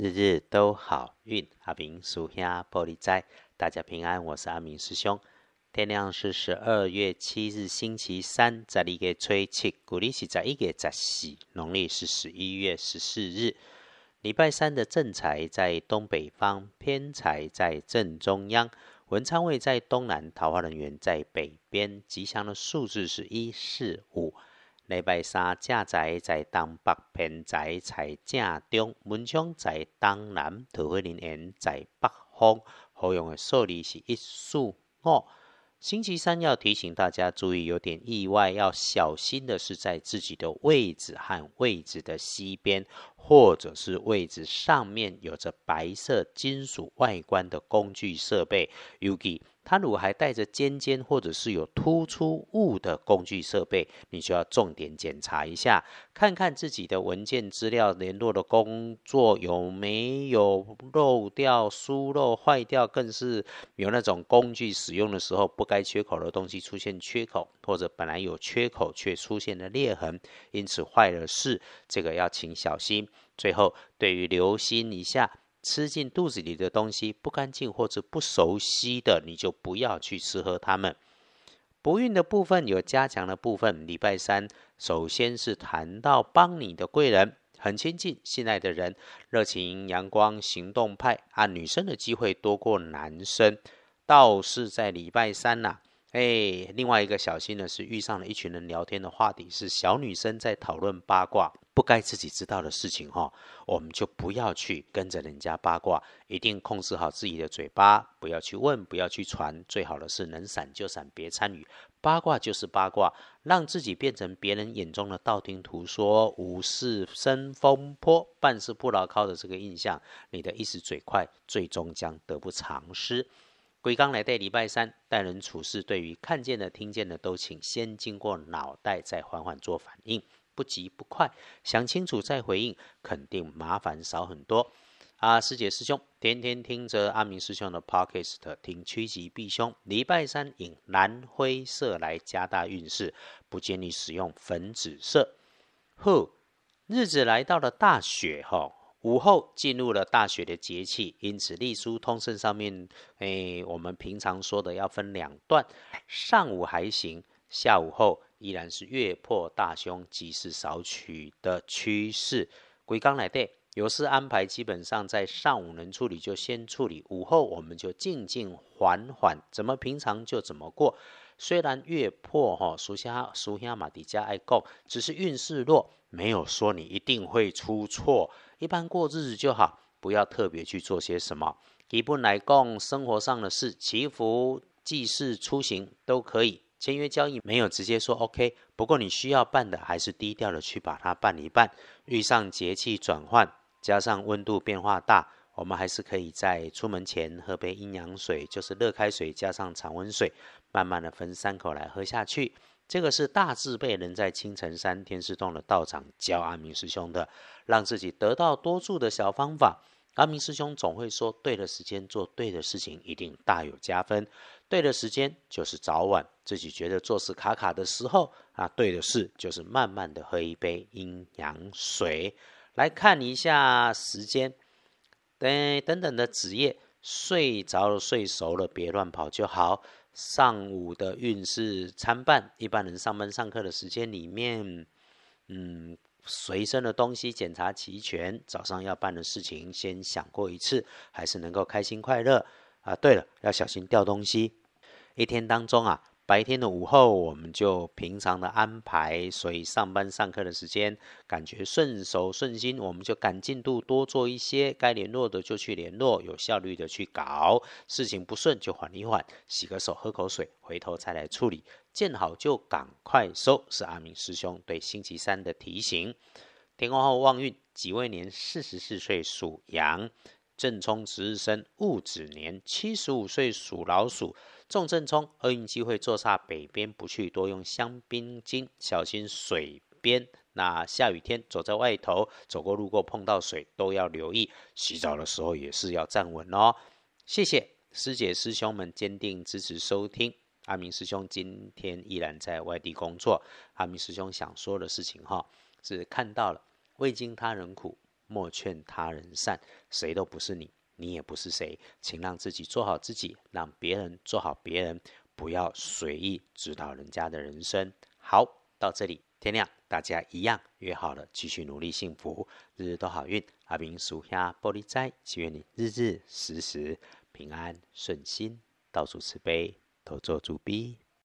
日日都好运。阿明属下玻璃斋，大家平安。我是阿明师兄。天亮是十二月七日，星期三，在一个吹七，古历是在一个在四，农历是十一月十四日。礼拜三的正财在东北方，偏财在正中央，文昌位在东南，桃花人员在北边。吉祥的数字是一四五。礼拜三正在在东北，偏在在正中，文昌在东南，桃花林园在北方。好用的数字是一四五。星期三要提醒大家注意，有点意外，要小心的是在自己的位置和位置的西边，或者是位置上面有着白色金属外观的工具设备。尤其它如果还带着尖尖或者是有突出物的工具设备，你就要重点检查一下，看看自己的文件资料、联络的工作有没有漏掉、疏漏、坏掉，更是有那种工具使用的时候不该缺口的东西出现缺口，或者本来有缺口却出现了裂痕，因此坏了事，这个要请小心。最后，对于留心一下。吃进肚子里的东西不干净或者不熟悉的，你就不要去吃喝它们。不孕的部分有加强的部分。礼拜三，首先是谈到帮你的贵人，很亲近、信赖的人，热情、阳光、行动派啊，女生的机会多过男生。倒是在礼拜三呐，哎，另外一个小心的是遇上了一群人聊天的话题是小女生在讨论八卦。不该自己知道的事情哈，我们就不要去跟着人家八卦，一定控制好自己的嘴巴，不要去问，不要去传。最好的是能闪就闪，别参与八卦就是八卦，让自己变成别人眼中的道听途说、无事生风波、办事不牢靠的这个印象，你的一时嘴快，最终将得不偿失。鬼刚来对礼拜三待人处事，对于看见的、听见的，都请先经过脑袋，再缓缓做反应。不急不快，想清楚再回应，肯定麻烦少很多。啊，师姐师兄，天天听着阿明师兄的 podcast，听趋吉避凶。礼拜三以蓝灰色来加大运势，不建议使用粉紫色。呵，日子来到了大雪哈，午后进入了大雪的节气，因此隶书通胜上面，哎，我们平常说的要分两段，上午还行，下午后。依然是月破大凶，吉事少取的趋势。鬼刚来对，有事安排基本上在上午能处理就先处理，午后我们就静静缓缓，怎么平常就怎么过。虽然月破哈，属下属下马底加爱供，只是运势弱，没有说你一定会出错。一般过日子就好，不要特别去做些什么。一步来供生活上的事，祈福、祭祀、出行都可以。签约交易没有直接说 OK，不过你需要办的还是低调的去把它办一办。遇上节气转换，加上温度变化大，我们还是可以在出门前喝杯阴阳水，就是热开水加上常温水，慢慢的分三口来喝下去。这个是大智被人在青城山天师洞的道长教阿明师兄的，让自己得到多助的小方法。阿明师兄总会说，对的时间做对的事情，一定大有加分。对的时间就是早晚，自己觉得做事卡卡的时候啊，对的事就是慢慢的喝一杯阴阳水。来看一下时间，等等等的子夜，睡着了睡熟了，别乱跑就好。上午的运势参半，一般人上班上课的时间里面，嗯。随身的东西检查齐全，早上要办的事情先想过一次，还是能够开心快乐啊！对了，要小心掉东西。一天当中啊，白天的午后我们就平常的安排，所以上班上课的时间感觉顺手顺心，我们就赶进度多做一些，该联络的就去联络，有效率的去搞。事情不顺就缓一缓，洗个手，喝口水，回头再来处理。见好就赶快收，是阿明师兄对星期三的提醒。天光后旺运，己未年四十四岁属羊，正冲值日生戊子年七十五岁属老鼠，重正冲，厄运机会坐煞北边不去，多用香槟金，小心水边。那下雨天走在外头，走过路过碰到水都要留意。洗澡的时候也是要站稳哦。谢谢师姐师兄们坚定支持收听。阿明师兄今天依然在外地工作。阿明师兄想说的事情哈，是看到了未经他人苦，莫劝他人善。谁都不是你，你也不是谁，请让自己做好自己，让别人做好别人，不要随意指导人家的人生。好，到这里天亮，大家一样约好了，继续努力，幸福，日日都好运。阿明属下玻璃斋，祈愿你日日时时平安顺心，到处慈悲，多做主逼。